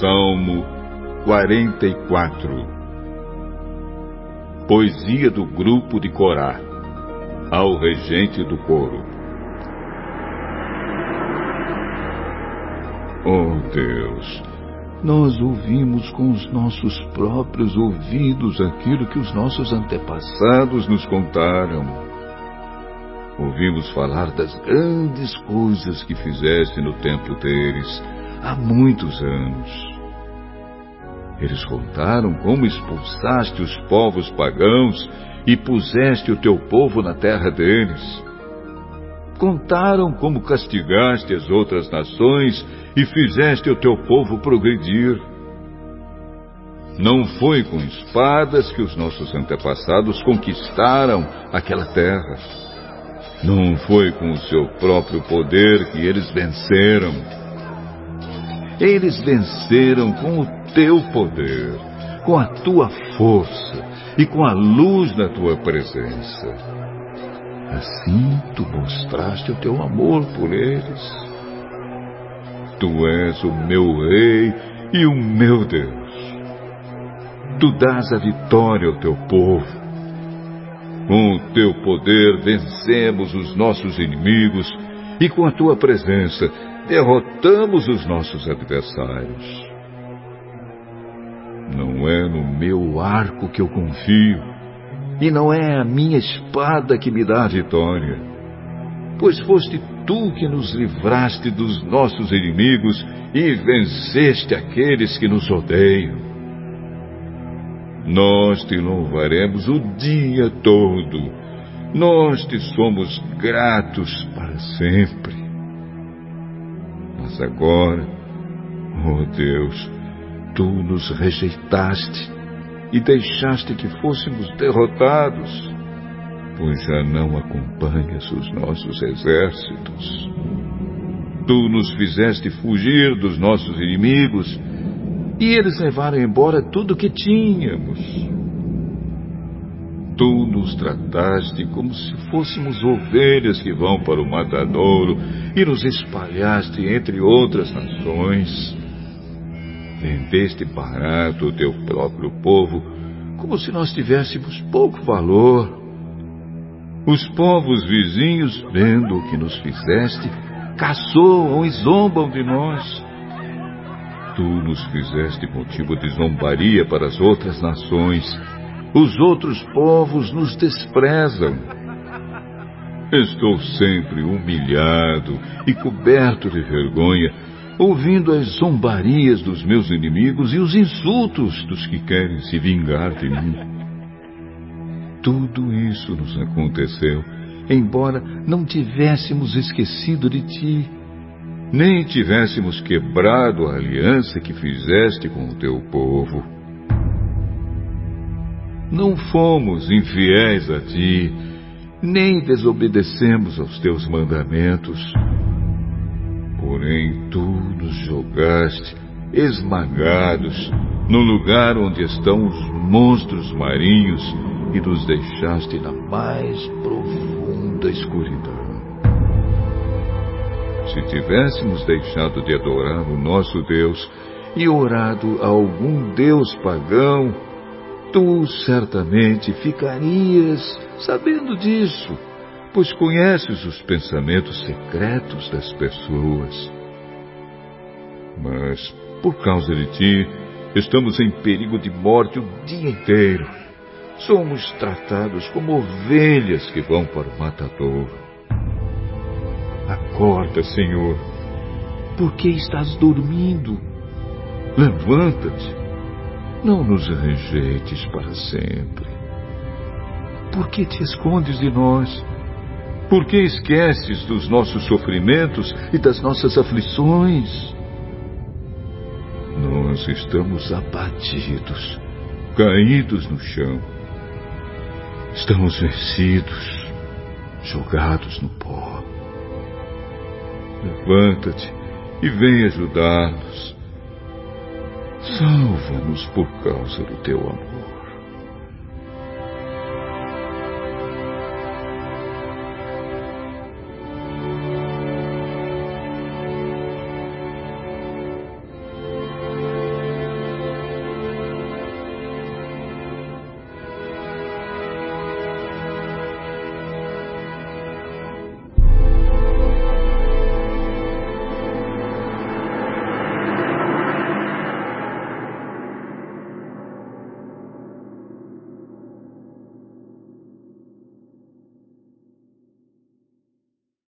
Salmo 44 Poesia do grupo de Corá ao regente do coro. Oh Deus, nós ouvimos com os nossos próprios ouvidos aquilo que os nossos antepassados nos contaram. Ouvimos falar das grandes coisas que fizeste no templo deles há muitos anos. Eles contaram como expulsaste os povos pagãos e puseste o teu povo na terra deles. Contaram como castigaste as outras nações e fizeste o teu povo progredir. Não foi com espadas que os nossos antepassados conquistaram aquela terra. Não foi com o seu próprio poder que eles venceram. Eles venceram com o teu poder, com a tua força e com a luz da tua presença. Assim tu mostraste o teu amor por eles. Tu és o meu Rei e o meu Deus. Tu dás a vitória ao teu povo. Com o teu poder vencemos os nossos inimigos e com a tua presença derrotamos os nossos adversários. Não é no meu arco que eu confio, e não é a minha espada que me dá a vitória, pois foste tu que nos livraste dos nossos inimigos e venceste aqueles que nos odeiam. Nós te louvaremos o dia todo, nós te somos gratos para sempre. Mas agora, oh Deus, tu nos rejeitaste e deixaste que fôssemos derrotados pois já não acompanhas os nossos exércitos. Tu nos fizeste fugir dos nossos inimigos e eles levaram embora tudo que tínhamos. Tu nos trataste como se fôssemos ovelhas que vão para o matadouro e nos espalhaste entre outras nações. Vendeste barato o teu próprio povo como se nós tivéssemos pouco valor. Os povos vizinhos, vendo o que nos fizeste, caçoam e zombam de nós. Tu nos fizeste motivo de zombaria para as outras nações. Os outros povos nos desprezam. Estou sempre humilhado e coberto de vergonha, ouvindo as zombarias dos meus inimigos e os insultos dos que querem se vingar de mim. Tudo isso nos aconteceu, embora não tivéssemos esquecido de ti, nem tivéssemos quebrado a aliança que fizeste com o teu povo. Não fomos infiéis a ti, nem desobedecemos aos teus mandamentos. Porém, tu nos jogaste esmagados no lugar onde estão os monstros marinhos e nos deixaste na mais profunda escuridão. Se tivéssemos deixado de adorar o nosso Deus e orado a algum Deus pagão, tu certamente ficarias sabendo disso, pois conheces os pensamentos secretos das pessoas. Mas, por causa de ti, estamos em perigo de morte o dia inteiro somos tratados como ovelhas que vão para o matadouro. Acorda, Senhor. Por que estás dormindo? Levanta-te. Não nos rejeites para sempre. Por que te escondes de nós? Por que esqueces dos nossos sofrimentos e das nossas aflições? Nós estamos abatidos, caídos no chão Estamos vencidos, jogados no pó. Levanta-te e vem ajudar-nos. Salva-nos por causa do teu amor.